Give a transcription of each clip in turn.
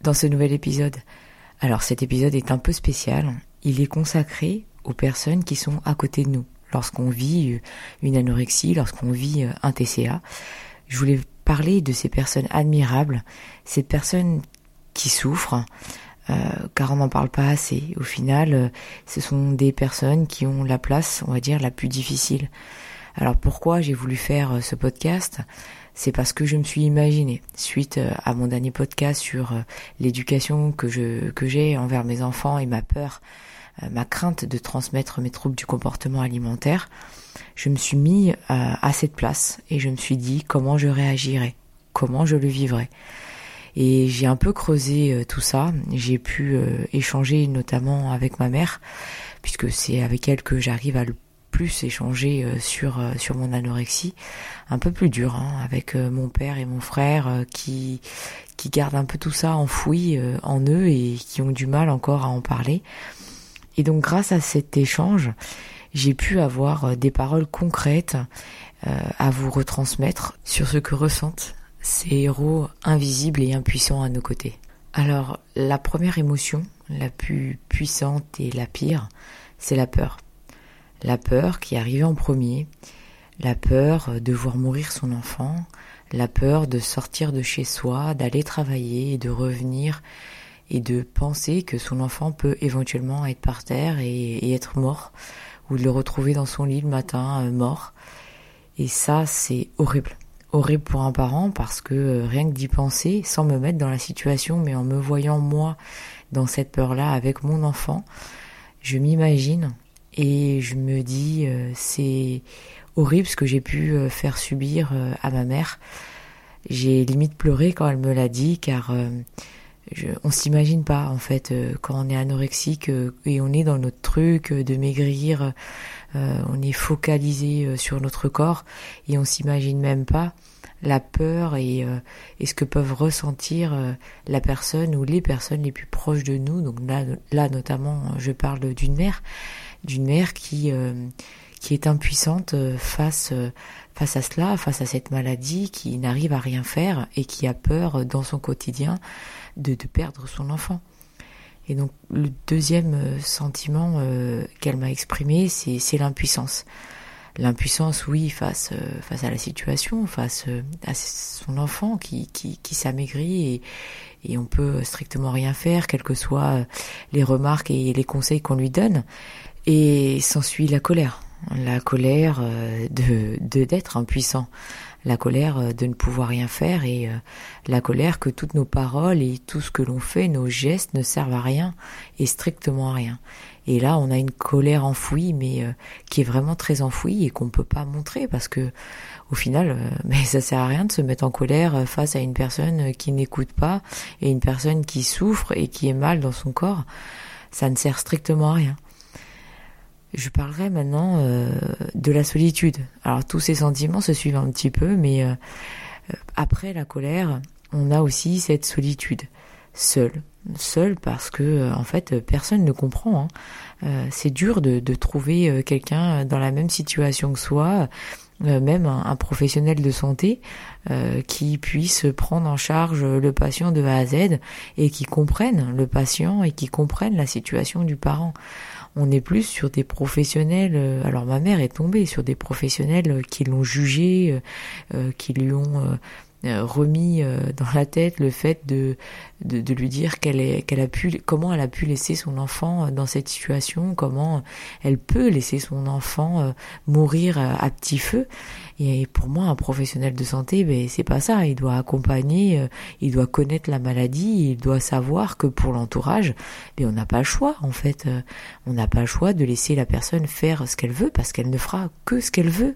dans ce nouvel épisode. Alors cet épisode est un peu spécial. Il est consacré aux personnes qui sont à côté de nous. Lorsqu'on vit une anorexie, lorsqu'on vit un TCA, je voulais parler de ces personnes admirables, ces personnes qui souffrent, euh, car on n'en parle pas assez. Au final, euh, ce sont des personnes qui ont la place, on va dire, la plus difficile. Alors pourquoi j'ai voulu faire euh, ce podcast? C'est parce que je me suis imaginé, suite euh, à mon dernier podcast sur euh, l'éducation que je j'ai envers mes enfants et ma peur, euh, ma crainte de transmettre mes troubles du comportement alimentaire, je me suis mis à, cette place et je me suis dit comment je réagirais, comment je le vivrais. Et j'ai un peu creusé tout ça. J'ai pu échanger notamment avec ma mère, puisque c'est avec elle que j'arrive à le plus échanger euh, sur euh, sur mon anorexie, un peu plus dur hein, avec euh, mon père et mon frère qui qui gardent un peu tout ça enfoui en eux et qui ont du mal encore à en parler. Et donc grâce à cet échange, j'ai pu avoir des paroles concrètes à vous retransmettre sur ce que ressentent ces héros invisibles et impuissants à nos côtés. Alors la première émotion, la plus puissante et la pire, c'est la peur. La peur qui arrivait en premier, la peur de voir mourir son enfant, la peur de sortir de chez soi, d'aller travailler et de revenir et de penser que son enfant peut éventuellement être par terre et, être mort, ou de le retrouver dans son lit le matin euh, mort. Et ça, c'est horrible. Horrible pour un parent parce que euh, rien que d'y penser, sans me mettre dans la situation, mais en me voyant moi dans cette peur-là avec mon enfant, je m'imagine et je me dis, euh, c'est horrible ce que j'ai pu euh, faire subir euh, à ma mère. J'ai limite pleuré quand elle me l'a dit, car je, on s'imagine pas en fait quand on est anorexique et on est dans notre truc de maigrir, on est focalisé sur notre corps et on s'imagine même pas la peur et, ce que peuvent ressentir la personne ou les personnes les plus proches de nous. Donc là, là notamment, je parle d'une mère d'une mère qui euh, qui est impuissante euh, face euh, face à cela, face à cette maladie, qui n'arrive à rien faire et qui a peur dans son quotidien de, de perdre son enfant. Et donc le deuxième sentiment qu'elle m'a exprimé, c'est l'impuissance. L'impuissance, oui, face face à la situation, face à son enfant qui qui, qui s'amaigrit et, et on peut strictement rien faire, quelles que soient les remarques et les conseils qu'on lui donne. Et s'ensuit la colère, la colère euh, de d'être impuissant, la colère euh, de ne pouvoir rien faire et euh, la colère que toutes nos paroles et tout ce que l'on fait, nos gestes ne servent à rien et strictement à rien. Et là, on a une colère enfouie, mais qui est vraiment très enfouie et qu'on peut pas montrer parce que, au final, mais ça sert à rien de se mettre en colère face à une personne qui n'écoute pas et une personne qui souffre et qui est mal dans son corps. Ça ne sert strictement à rien. Je parlerai maintenant euh, de la solitude. Alors tous ces sentiments se suivent un petit peu, mais euh, euh, après la colère, on a aussi cette solitude, seul, seul parce que en fait personne ne comprend. Hein. c'est dur de, trouver quelqu'un dans la même situation que soi, même un, un, professionnel de santé qui puisse prendre en charge le patient de A à Z et qui comprenne le patient et qui comprenne la situation du parent on est plus sur des professionnels. Euh, alors ma mère est tombée sur des professionnels euh, qui l'ont jugé, euh, qui lui ont remis dans la tête le fait de lui dire comment elle a pu laisser son enfant dans cette situation, comment elle peut laisser son enfant mourir à petit feu et pour moi, un professionnel de santé, ben c'est pas ça. Il doit accompagner, euh, il doit connaître la maladie, il doit savoir que pour l'entourage, ben, on n'a pas choix en fait. Euh, on n'a pas le choix de laisser la personne faire ce qu'elle veut parce qu'elle ne fera que ce qu'elle veut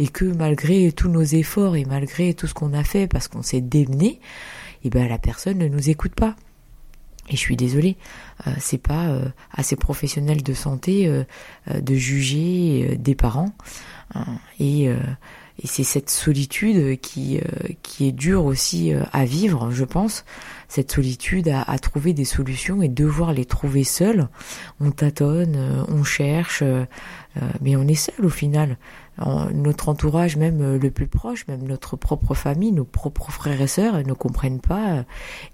et que malgré tous nos efforts et malgré tout ce qu'on a fait parce qu'on s'est démené, et eh ben la personne ne nous écoute pas. Et je suis désolée, euh, c'est pas euh, à ces professionnels de santé euh, de juger des parents. Hein. et, et c'est cette solitude qui, qui est dure aussi à vivre, je pense. Cette solitude à, à, trouver des solutions et devoir les trouver seuls. On tâtonne, on cherche, mais on est seul au final notre entourage même euh, le plus proche, même notre propre famille, nos propres frères et sœurs ne comprennent pas euh,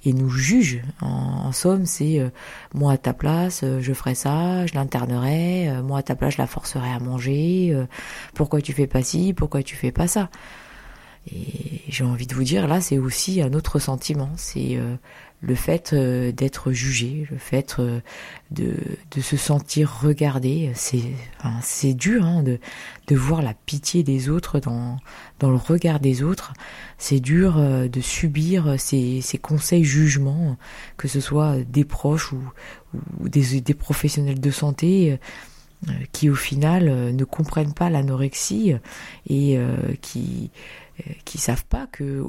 et nous jugent. En, somme, c'est euh, moi à ta place, je ferais ça, je l'internerais, moi à ta place, je la forcerais à manger, pourquoi tu fais pas ci, pourquoi tu fais pas ça? Et j'ai envie de vous dire, là, c'est aussi un autre sentiment, c'est le fait euh, d'être jugé, le fait euh, de, de se sentir regardé, c'est enfin, c'est dur hein, de, de voir la pitié des autres dans, dans le regard des autres. C'est dur euh, de subir ces, ces conseils jugements, que ce soit des proches ou, ou des, des professionnels de santé qui au final ne comprennent pas l'anorexie et qui qui savent pas que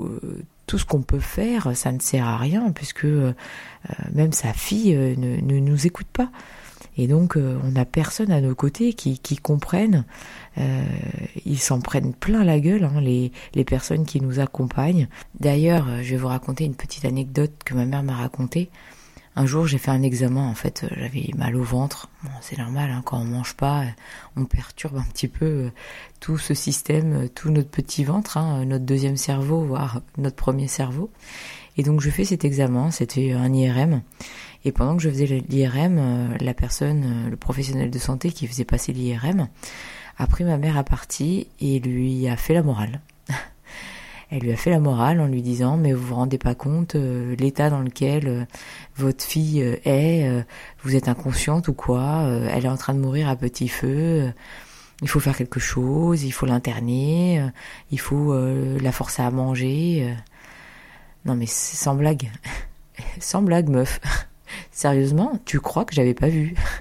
tout ce qu'on peut faire, ça ne sert à rien, puisque euh, même sa fille euh, ne, nous écoute pas. Et donc, euh, on n'a personne à nos côtés qui, qui comprennent. ils s'en prennent plein la gueule, hein, les, les personnes qui nous accompagnent. D'ailleurs, je vais vous raconter une petite anecdote que ma mère m'a racontée. Un jour, j'ai fait un examen. En fait, j'avais mal au ventre. C'est normal, hein, quand on mange pas, on perturbe un petit peu euh, tout ce système, euh, tout notre petit ventre, hein, notre deuxième cerveau, voire notre premier cerveau. Et donc, je fais cet examen. C'était un IRM. Et pendant que je faisais l'IRM, euh, la personne, le professionnel de santé qui faisait passer l'IRM, a pris ma mère à partie et lui a fait la morale. Elle lui a fait la morale en lui disant mais vous vous rendez pas compte euh, l'état dans lequel euh, votre fille euh, est, vous êtes inconsciente ou quoi, elle est en train de mourir à petit feu. il faut faire quelque chose, il faut l'interner, il faut la forcer à manger. Non mais sans blague. sans blague meuf. Sérieusement, tu crois que j'avais pas vu?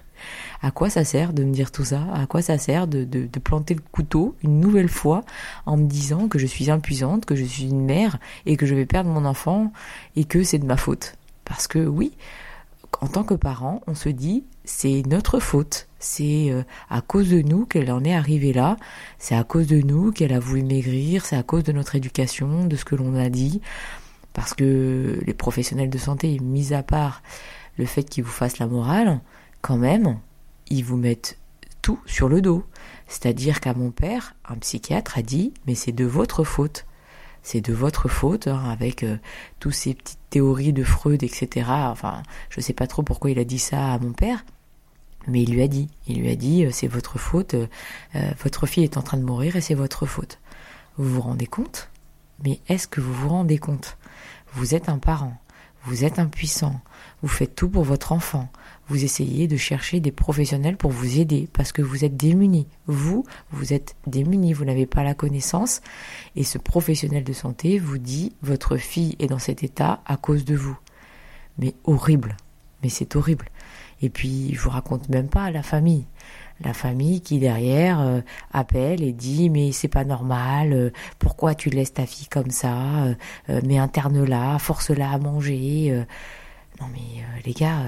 à quoi ça sert de me dire tout ça? À quoi ça sert de, de, planter le couteau une nouvelle fois en me disant que je suis impuissante, que je suis une mère et que je vais perdre mon enfant et que c'est de ma faute? Parce que oui, en tant que parent, on se dit c'est notre faute. C'est euh, à cause de nous qu'elle en est arrivée là. C'est à cause de nous qu'elle a voulu maigrir. C'est à cause de notre éducation, de ce que l'on a dit. Parce que les professionnels de santé, mis à part le fait qu'ils vous fassent la morale, quand même, ils vous mettent tout sur le dos. C'est-à-dire qu'à mon père, un psychiatre a dit mais c'est de votre faute. C'est de votre faute, hein, avec euh, tous ces petites théories de Freud, etc. Enfin, je sais pas trop pourquoi il a dit ça à mon père, mais il lui a dit. Il lui a dit euh, c'est votre faute, euh, votre fille est en train de mourir et c'est votre faute. Vous vous rendez compte? Mais est-ce que vous vous rendez compte? Vous êtes un parent, vous êtes impuissant, vous faites tout pour votre enfant, vous essayez de chercher des professionnels pour vous aider parce que vous êtes démunis. Vous, vous êtes démunis, vous n'avez pas la connaissance et ce professionnel de santé vous dit votre fille est dans cet état à cause de vous. Mais horrible, mais c'est horrible. Et puis je vous raconte même pas la famille. La famille qui derrière euh, appelle et dit mais c'est pas normal, euh, pourquoi tu laisses ta fille comme ça, euh, mais interne-la, force-la à manger. non mais les gars,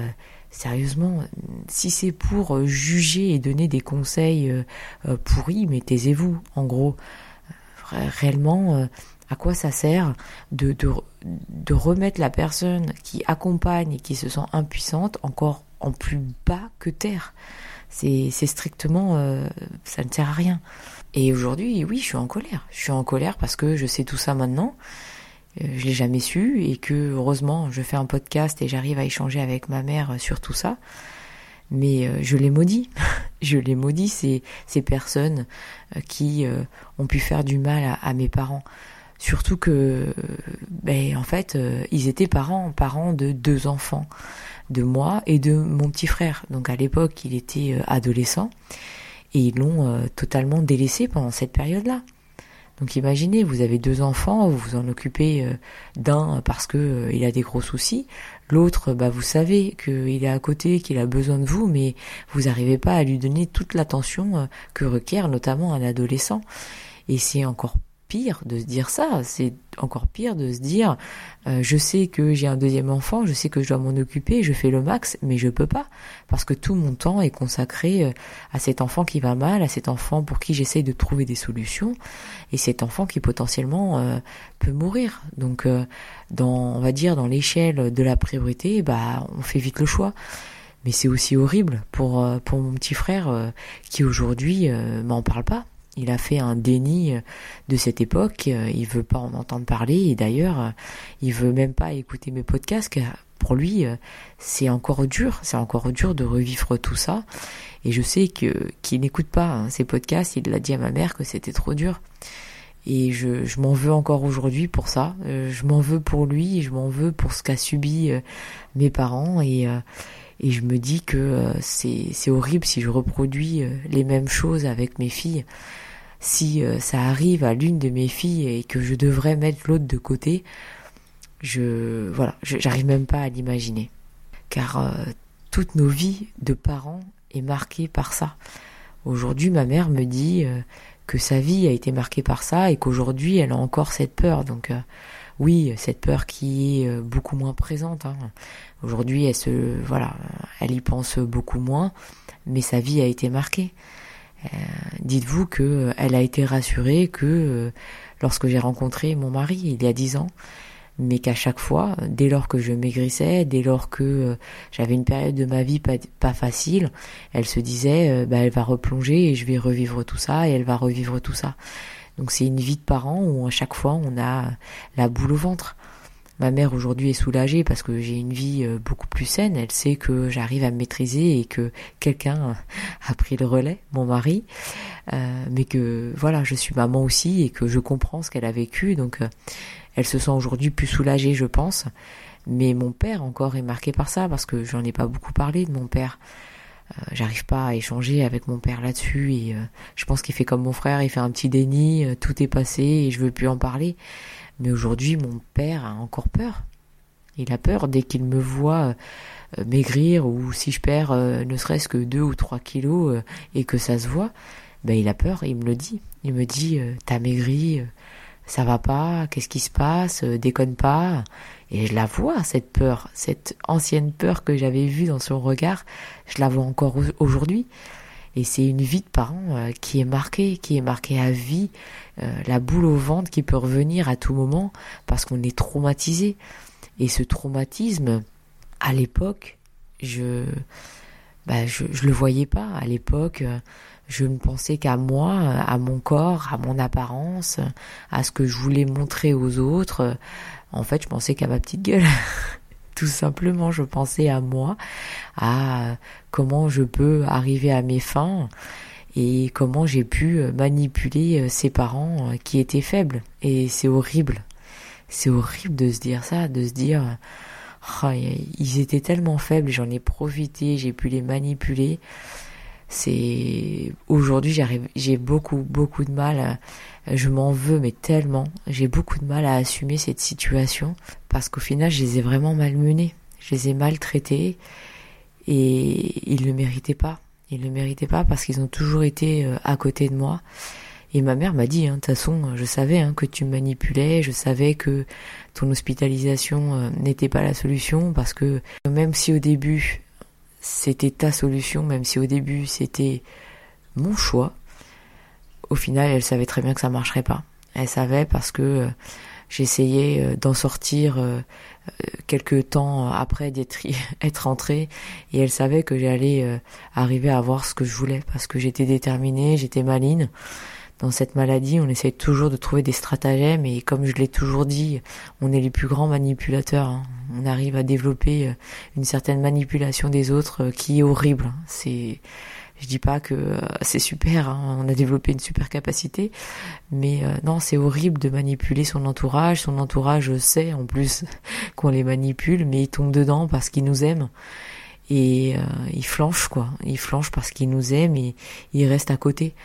Sérieusement, si c'est pour euh, juger et donner des conseils euh, euh, pourris, mais taisez-vous, en gros. Réellement, à quoi ça sert de, de, de, remettre la personne qui accompagne et qui se sent impuissante encore en plus bas que terre? C'est strictement... ça ne sert à rien. Et aujourd'hui, oui, je suis en colère. Je suis en colère parce que je sais tout ça maintenant je l'ai jamais su et que heureusement je fais un podcast et j'arrive à échanger avec ma mère sur tout ça. Mais euh, je l'ai maudit, je l'ai maudit ces, ces personnes euh, qui ont pu faire du mal à, mes parents. Surtout que, ben, en fait, ils étaient parents, parents de deux enfants, de moi et de mon petit frère. Donc à l'époque, il était adolescent et ils l'ont totalement délaissé pendant cette période-là. Donc imaginez, vous avez deux enfants, vous vous en occupez euh, d'un parce que euh, il a des gros soucis, l'autre, bah vous savez qu'il est à côté, qu'il a besoin de vous, mais vous n'arrivez pas à lui donner toute l'attention euh, que requiert notamment un adolescent. Et c'est encore pire de se dire ça. C'est encore pire de se dire, euh, je sais que j'ai un deuxième enfant, je sais que je dois m'en occuper, je fais le max, mais je peux pas parce que tout mon temps est consacré euh, à cet enfant qui va mal, à cet enfant pour qui j'essaye de trouver des solutions, et cet enfant qui potentiellement euh, peut mourir. Donc, on va dire, dans l'échelle de la priorité, bah, on fait vite le choix. Mais c'est aussi horrible pour pour mon petit frère qui aujourd'hui m'en parle pas il a fait un déni euh, de cette époque. Euh, il veut pas en entendre parler et d'ailleurs, euh, il veut même pas écouter mes podcasts. Pour lui, c'est encore dur. C'est encore dur de revivre tout ça. Et je sais que qu'il n'écoute pas hein, ces podcasts. Il l'a dit à ma mère que c'était trop dur. Et je, m'en veux encore aujourd'hui pour ça. je m'en veux pour lui. Je m'en veux pour ce qu'a subi mes parents et je me dis que c'est horrible si je reproduis les mêmes choses avec mes filles si euh, ça arrive à l'une de mes filles et que je devrais mettre l'autre de côté, je voilà, j'arrive même pas à l'imaginer. Car euh, toute nos vies de parents est marquée par ça. Aujourd'hui, ma mère me dit euh, que sa vie a été marquée par ça et qu'aujourd'hui, elle a encore cette peur. Donc oui, cette peur qui est beaucoup moins présente. Hein. Aujourd'hui, elle se voilà, elle y pense beaucoup moins, mais sa vie a été marquée. Euh, dites-vous que euh, elle a été rassurée que euh, lorsque j'ai rencontré mon mari il y a dix ans, mais qu'à chaque fois, dès lors que je maigrissais, dès lors que j'avais une période de ma vie pas, facile, elle se disait, bah, elle va replonger et je vais revivre tout ça et elle va revivre tout ça. Donc c'est une vie de parent où à chaque fois on a la boule au ventre. Ma mère aujourd'hui est soulagée parce que j'ai une vie euh, beaucoup plus saine. Elle sait que j'arrive à me maîtriser et que quelqu'un a pris le relais, mon mari. Euh, mais que voilà, je suis maman aussi et que je comprends ce qu'elle a vécu. Donc euh, elle se sent aujourd'hui plus soulagée, je pense. Mais mon père encore est marqué par ça parce que j'en ai pas beaucoup parlé de mon père. J'arrive pas à échanger avec mon père là-dessus et je pense qu'il fait comme mon frère, il fait un petit déni, tout est passé et je veux plus en parler. Mais aujourd'hui, mon père a encore peur. Il a peur dès qu'il me voit euh, maigrir ou si je perds euh, ne serait-ce que deux ou trois kilos euh, et que ça se voit, ben il a peur, il me le dit. Il me dit t'as maigri, ça va pas, qu'est-ce qui se passe, déconne pas. Et je la vois cette peur, cette ancienne peur que j'avais vue dans son regard, je la vois encore aujourd'hui. Et c'est une vie de parent qui est marquée, qui est marquée à vie euh, la boule au ventre qui peut revenir à tout moment parce qu'on est traumatisé. Et ce traumatisme, à l'époque, je, bah, je, je le voyais pas. À l'époque, je ne pensais qu'à moi, à mon corps, à mon apparence, à ce que je voulais montrer aux autres. En fait, je pensais qu'à ma petite gueule. Tout simplement, je pensais à moi, à comment je peux arriver à mes fins et comment j'ai pu euh, manipuler euh, ses parents euh, qui étaient faibles. Et c'est horrible. C'est horrible de se dire ça, de se dire, oh, ils étaient tellement faibles, j'en ai profité, j'ai pu les manipuler. C'est aujourd'hui j'ai beaucoup beaucoup de mal. Je m'en veux mais tellement, j'ai beaucoup de mal à assumer cette situation parce qu'au final je les ai vraiment malmenés, je les ai maltraités et ils ne méritaient pas. Ils le méritaient pas parce qu'ils ont toujours été euh, à côté de moi. Et ma mère m'a dit, hein, de toute façon, je savais hein, que tu manipulais, je savais que ton hospitalisation euh, n'était pas la solution parce que même si au début c'était ta solution, même si au début c'était mon choix, au final elle savait très bien que ça marcherait pas. Elle savait parce que euh, j'essayais d'en sortir quelques temps après d'être être rentrée et elle savait que j'allais euh, arriver à avoir ce que je voulais parce que j'étais déterminée, j'étais maline. Dans cette maladie, on essaie toujours de trouver des stratagèmes et comme je l'ai toujours dit, on est les plus grands manipulateurs. Hein. On arrive à développer euh, une certaine manipulation des autres euh, qui est horrible. C'est je dis pas que euh, c'est super, hein, on a développé une super capacité, mais euh, non, c'est horrible de manipuler son entourage. Son entourage sait en plus qu'on les manipule, mais ils tombent dedans parce qu'ils nous aiment et euh, ils flanchent quoi. Ils flanchent parce qu'ils nous aiment et ils restent à côté.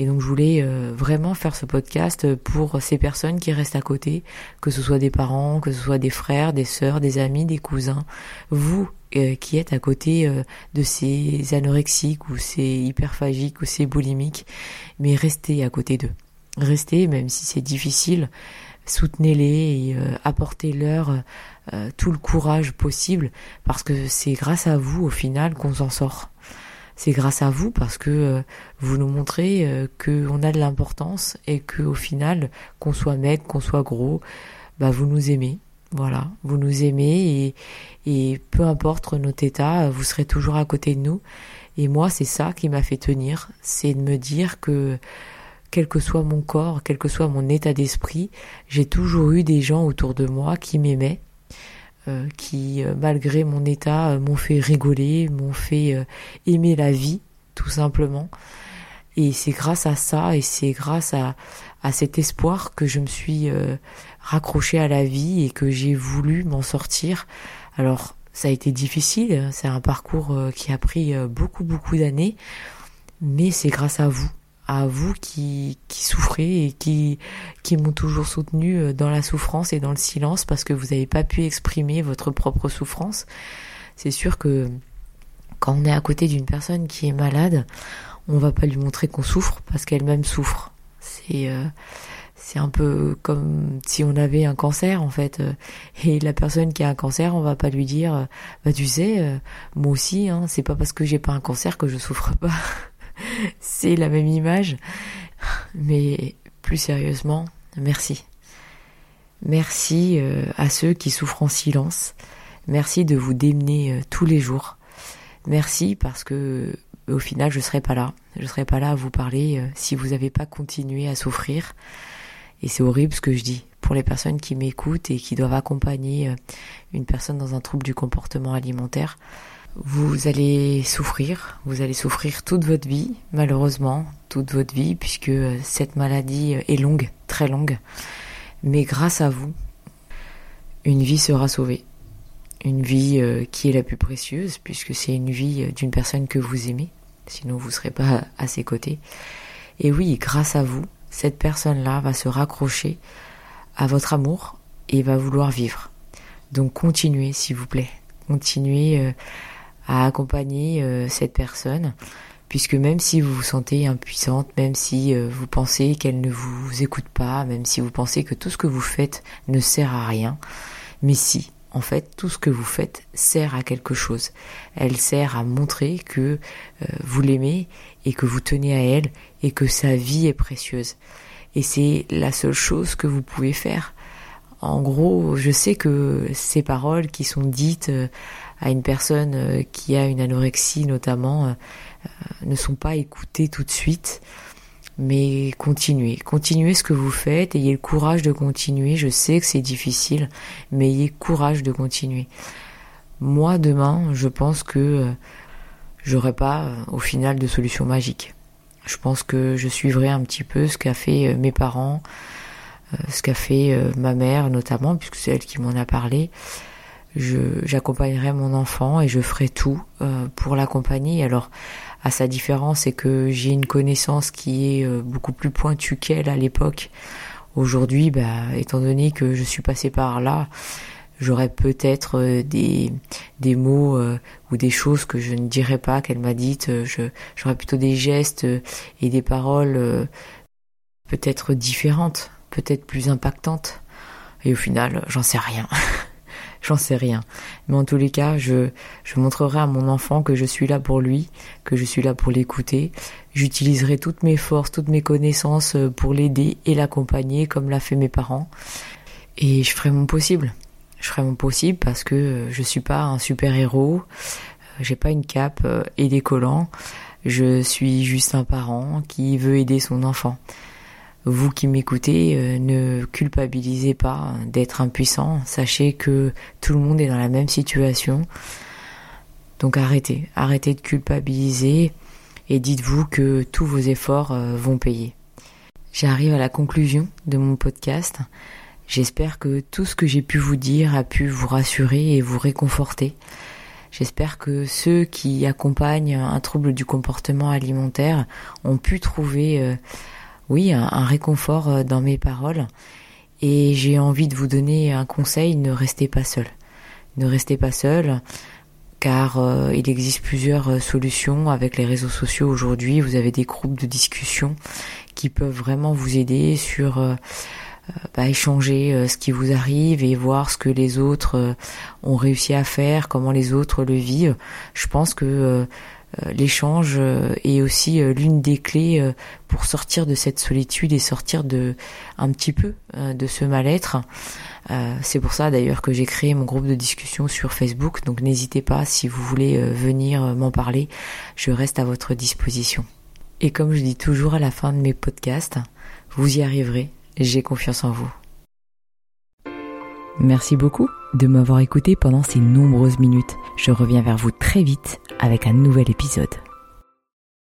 Et donc je voulais vraiment faire ce podcast pour ces personnes qui restent à côté, que ce soit des parents, que ce soit des frères, des sœurs, des amis, des cousins. Vous euh, qui est à côté euh, de ces anorexiques ou ces hyperphagiques ou ces boulimiques, mais restez à côté d'eux. restez, même si c'est difficile, soutenez-les et apportez-leur tout le courage possible, parce que c'est grâce à vous au final qu'on s'en sort c'est grâce à vous parce que euh, vous nous montrez euh, qu'on a de l'importance et que au final, qu'on soit mec, qu'on soit gros, bah vous nous aimez. Voilà, vous nous aimez et, peu importe notre état, vous serez toujours à côté de nous. Et moi, c'est ça qui m'a fait tenir, c'est de me dire que quel que soit mon corps, quel que soit mon état d'esprit, j'ai toujours eu des gens autour de moi qui m'aimaient qui, euh, malgré mon état, euh, m'ont fait rigoler, m'ont fait aimer la vie, tout simplement. Et c'est grâce à ça et c'est grâce à, à cet espoir que je me suis raccrochée à la vie et que j'ai voulu m'en sortir. Alors, ça a été difficile, c'est un parcours qui a pris beaucoup, beaucoup d'années, mais c'est grâce à vous à vous qui, qui souffrez et qui, qui m'ont toujours soutenu euh, dans la souffrance et dans le silence parce que vous n'avez pas pu exprimer votre propre souffrance. C'est sûr que quand on est à côté d'une personne qui est malade, on va pas lui montrer qu'on souffre parce qu'elle-même souffre. C'est euh, c'est un peu comme si on avait un cancer en fait et la personne qui a un cancer on va pas lui dire bah tu sais moi aussi hein, c'est pas parce que j'ai pas un cancer que je souffre pas c'est la même image. Mais plus sérieusement, merci. Merci euh, à ceux qui souffrent en silence. Merci de vous démener euh, tous les jours. Merci parce que au final, je serai pas là. Je serai pas là à vous parler euh, si vous n'avez pas continué à souffrir. Et c'est horrible ce que je dis pour les personnes qui m'écoutent et qui doivent accompagner une personne dans un trouble du comportement alimentaire. Vous allez souffrir, vous allez souffrir toute votre vie, malheureusement, toute votre vie, puisque euh, cette maladie euh, est longue, très longue. Mais grâce à vous, une vie sera sauvée. Une vie euh, qui est la plus précieuse, puisque c'est une vie d'une personne que vous aimez, sinon vous ne serez pas à ses côtés. Et oui, grâce à vous, cette personne-là va se raccrocher à votre amour et va vouloir vivre. Donc continuez, s'il vous plaît. Continuez à accompagner euh, cette personne, puisque même si vous vous sentez impuissante, même si euh, vous pensez qu'elle ne vous écoute pas, même si vous pensez que tout ce que vous faites ne sert à rien, mais si, en fait, tout ce que vous faites sert à quelque chose. Elle sert à montrer que euh, vous l'aimez et que vous tenez à elle et que sa vie est précieuse. Et c'est la seule chose que vous pouvez faire. En gros, je sais que ces paroles qui sont dites à une personne euh, qui a une anorexie notamment euh, euh, ne sont pas écoutées tout de suite. Mais continuez, continuez ce que vous faites, ayez le courage de continuer, je sais que c'est difficile, mais ayez courage de continuer. Moi, demain, je pense que j'aurai pas au final de solution magique. Je pense que je suivrai un petit peu ce qu'a fait mes parents, ce qu'a fait ma mère notamment, puisque c'est elle qui m'en a parlé j'accompagnerai mon enfant et je ferai tout euh, pour l'accompagner. Alors, à sa différence, c'est que j'ai une connaissance qui est euh, beaucoup plus pointue qu'elle à l'époque. Aujourd'hui, bah, étant donné que je suis passée par là, j'aurais peut-être euh, des, des mots ou des choses que je ne dirais pas qu'elle m'a dites. j'aurais plutôt des gestes et des paroles peut-être différentes, peut-être plus impactantes. Et au final, j'en sais rien. j'en sais rien. Mais en tous les cas, je, montrerai à mon enfant que je suis là pour lui, que je suis là pour l'écouter. J'utiliserai toutes mes forces, toutes mes connaissances euh, pour l'aider et l'accompagner comme l'a fait mes parents. Et je ferai mon possible. Je ferai mon possible parce que euh, je suis pas un super héros. Euh, j'ai pas une cape et des collants. Je suis juste un parent qui veut aider son enfant vous qui m'écoutez, euh, ne culpabilisez pas d'être impuissant. Sachez que tout le monde est dans la même situation. Donc arrêtez, arrêtez de culpabiliser et dites-vous que tous vos efforts euh, vont payer. J'arrive à la conclusion de mon podcast. J'espère que tout ce que j'ai pu vous dire a pu vous rassurer et vous réconforter. J'espère que ceux qui accompagnent un trouble du comportement alimentaire ont pu trouver euh, oui, un, réconfort euh, dans mes paroles. Et j'ai envie de vous donner un conseil, ne restez pas seul. Ne restez pas seul, car euh, il existe plusieurs euh, solutions avec les réseaux sociaux aujourd'hui. Vous avez des groupes de discussion qui peuvent vraiment vous aider sur bah, échanger ce qui vous arrive et voir ce que les autres ont réussi à faire, comment les autres le vivent. Je pense que l'échange euh, est aussi euh, l'une des clés pour sortir de cette solitude et sortir de un petit peu de ce mal-être. c'est pour ça d'ailleurs que j'ai créé mon groupe de discussion sur Facebook, donc n'hésitez pas si vous voulez venir m'en parler, je reste à votre disposition. Et comme je dis toujours à la fin de mes podcasts, vous y arriverez, j'ai confiance en vous. Merci beaucoup de m'avoir écouté pendant ces nombreuses minutes. Je reviens vers vous très vite avec un nouvel épisode.